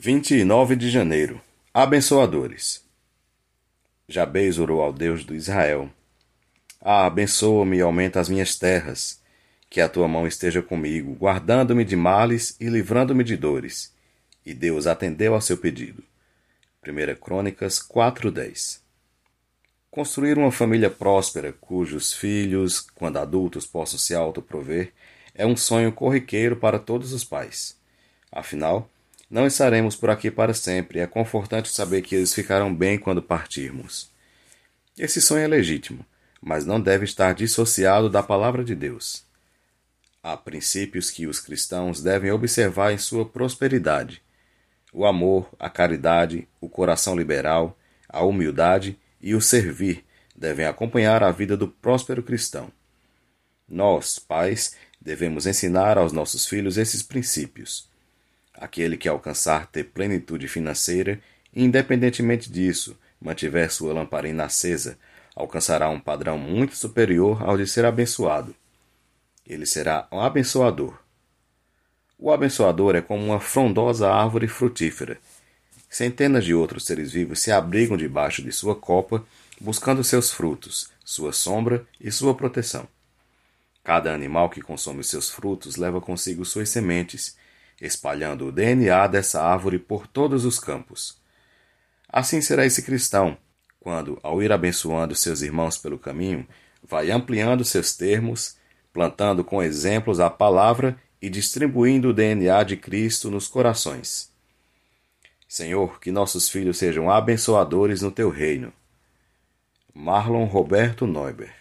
29 de janeiro Abençoadores Jabez orou ao Deus do Israel. Ah, abençoa-me e aumenta as minhas terras. Que a tua mão esteja comigo, guardando-me de males e livrando-me de dores. E Deus atendeu ao seu pedido. 1 Crônicas 4:10 Construir uma família próspera, cujos filhos, quando adultos, possam se autoprover, é um sonho corriqueiro para todos os pais. Afinal, não estaremos por aqui para sempre. É confortante saber que eles ficarão bem quando partirmos. Esse sonho é legítimo, mas não deve estar dissociado da palavra de Deus. Há princípios que os cristãos devem observar em sua prosperidade: o amor, a caridade, o coração liberal, a humildade e o servir devem acompanhar a vida do próspero cristão. Nós, pais, devemos ensinar aos nossos filhos esses princípios. Aquele que alcançar ter plenitude financeira, independentemente disso, mantiver sua lamparina acesa, alcançará um padrão muito superior ao de ser abençoado. Ele será um abençoador. O abençoador é como uma frondosa árvore frutífera. Centenas de outros seres vivos se abrigam debaixo de sua copa, buscando seus frutos, sua sombra e sua proteção. Cada animal que consome seus frutos leva consigo suas sementes, espalhando o DNA dessa árvore por todos os campos. Assim será esse cristão, quando, ao ir abençoando seus irmãos pelo caminho, vai ampliando seus termos, plantando com exemplos a palavra e distribuindo o DNA de Cristo nos corações. Senhor, que nossos filhos sejam abençoadores no teu reino. Marlon Roberto Neuber